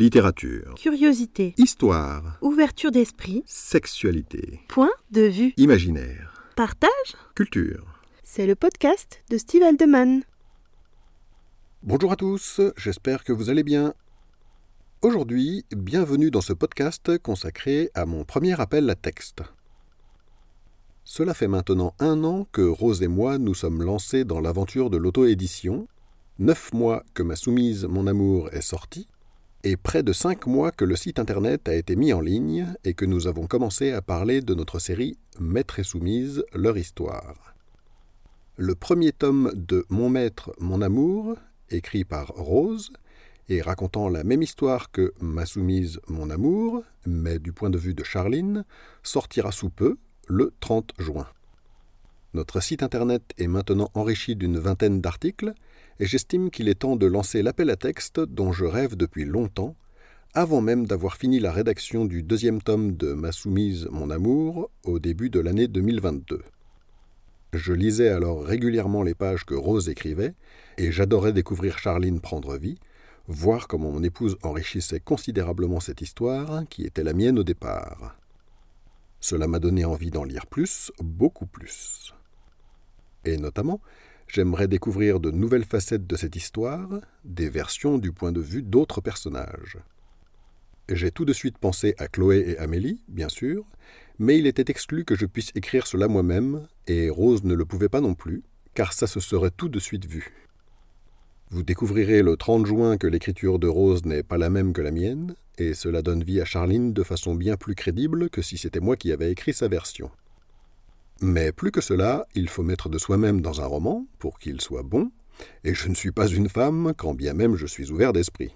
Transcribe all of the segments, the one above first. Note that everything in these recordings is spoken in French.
Littérature. Curiosité. Histoire. Ouverture d'esprit. Sexualité. Point de vue. Imaginaire. Partage. Culture. C'est le podcast de Steve Aldeman. Bonjour à tous, j'espère que vous allez bien. Aujourd'hui, bienvenue dans ce podcast consacré à mon premier appel à texte. Cela fait maintenant un an que Rose et moi nous sommes lancés dans l'aventure de l'auto-édition, neuf mois que ma soumise Mon Amour est sortie, et près de cinq mois que le site internet a été mis en ligne et que nous avons commencé à parler de notre série Maître et soumise, leur histoire. Le premier tome de Mon maître, mon amour, écrit par Rose, et racontant la même histoire que Ma soumise, mon amour, mais du point de vue de Charline, sortira sous peu, le 30 juin. Notre site internet est maintenant enrichi d'une vingtaine d'articles, et j'estime qu'il est temps de lancer l'appel à texte dont je rêve depuis longtemps, avant même d'avoir fini la rédaction du deuxième tome de Ma soumise, mon amour, au début de l'année 2022. Je lisais alors régulièrement les pages que Rose écrivait, et j'adorais découvrir Charline prendre vie, voir comment mon épouse enrichissait considérablement cette histoire, qui était la mienne au départ. Cela m'a donné envie d'en lire plus, beaucoup plus. Et notamment, j'aimerais découvrir de nouvelles facettes de cette histoire, des versions du point de vue d'autres personnages. J'ai tout de suite pensé à Chloé et Amélie, bien sûr, mais il était exclu que je puisse écrire cela moi-même, et Rose ne le pouvait pas non plus, car ça se serait tout de suite vu. Vous découvrirez le 30 juin que l'écriture de Rose n'est pas la même que la mienne, et cela donne vie à Charline de façon bien plus crédible que si c'était moi qui avais écrit sa version. Mais plus que cela, il faut mettre de soi-même dans un roman pour qu'il soit bon, et je ne suis pas une femme, quand bien même je suis ouvert d'esprit.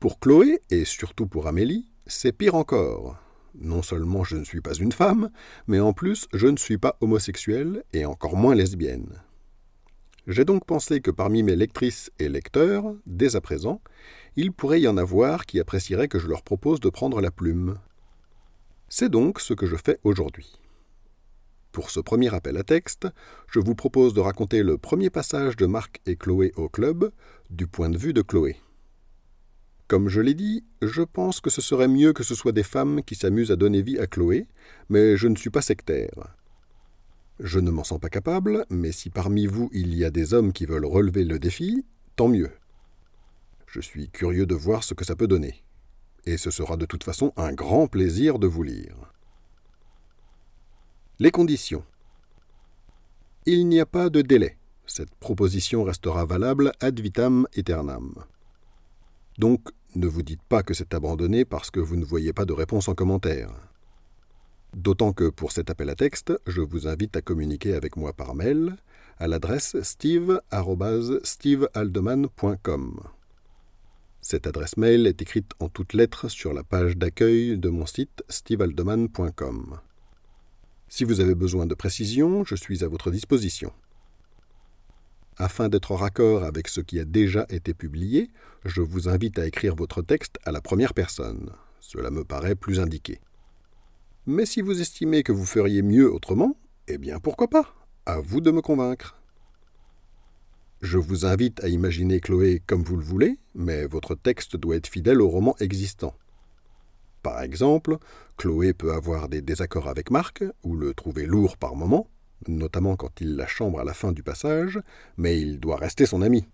Pour Chloé, et surtout pour Amélie, c'est pire encore. Non seulement je ne suis pas une femme, mais en plus je ne suis pas homosexuelle et encore moins lesbienne. J'ai donc pensé que parmi mes lectrices et lecteurs, dès à présent, il pourrait y en avoir qui apprécieraient que je leur propose de prendre la plume. C'est donc ce que je fais aujourd'hui. Pour ce premier appel à texte, je vous propose de raconter le premier passage de Marc et Chloé au club du point de vue de Chloé. Comme je l'ai dit, je pense que ce serait mieux que ce soit des femmes qui s'amusent à donner vie à Chloé, mais je ne suis pas sectaire. Je ne m'en sens pas capable, mais si parmi vous il y a des hommes qui veulent relever le défi, tant mieux. Je suis curieux de voir ce que ça peut donner. Et ce sera de toute façon un grand plaisir de vous lire. Les conditions. Il n'y a pas de délai. Cette proposition restera valable ad vitam aeternam. Donc, ne vous dites pas que c'est abandonné parce que vous ne voyez pas de réponse en commentaire. D'autant que pour cet appel à texte, je vous invite à communiquer avec moi par mail à l'adresse steve.stevealdeman.com. Cette adresse mail est écrite en toutes lettres sur la page d'accueil de mon site stevealdeman.com. Si vous avez besoin de précision, je suis à votre disposition. Afin d'être en raccord avec ce qui a déjà été publié, je vous invite à écrire votre texte à la première personne. Cela me paraît plus indiqué. Mais si vous estimez que vous feriez mieux autrement, eh bien pourquoi pas? À vous de me convaincre. Je vous invite à imaginer Chloé comme vous le voulez, mais votre texte doit être fidèle au roman existant. Par exemple, Chloé peut avoir des désaccords avec Marc, ou le trouver lourd par moments, notamment quand il la chambre à la fin du passage, mais il doit rester son ami.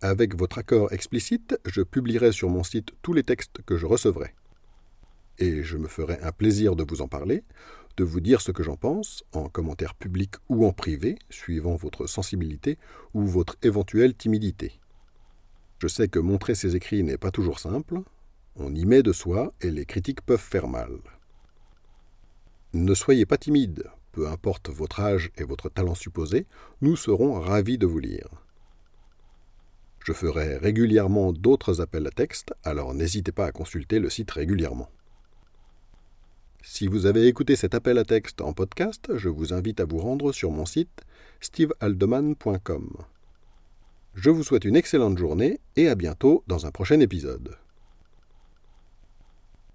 Avec votre accord explicite, je publierai sur mon site tous les textes que je recevrai et je me ferai un plaisir de vous en parler, de vous dire ce que j'en pense, en commentaire public ou en privé, suivant votre sensibilité ou votre éventuelle timidité. Je sais que montrer ses écrits n'est pas toujours simple, on y met de soi et les critiques peuvent faire mal. Ne soyez pas timide, peu importe votre âge et votre talent supposé, nous serons ravis de vous lire. Je ferai régulièrement d'autres appels à texte, alors n'hésitez pas à consulter le site régulièrement. Si vous avez écouté cet appel à texte en podcast, je vous invite à vous rendre sur mon site stevealdeman.com. Je vous souhaite une excellente journée et à bientôt dans un prochain épisode.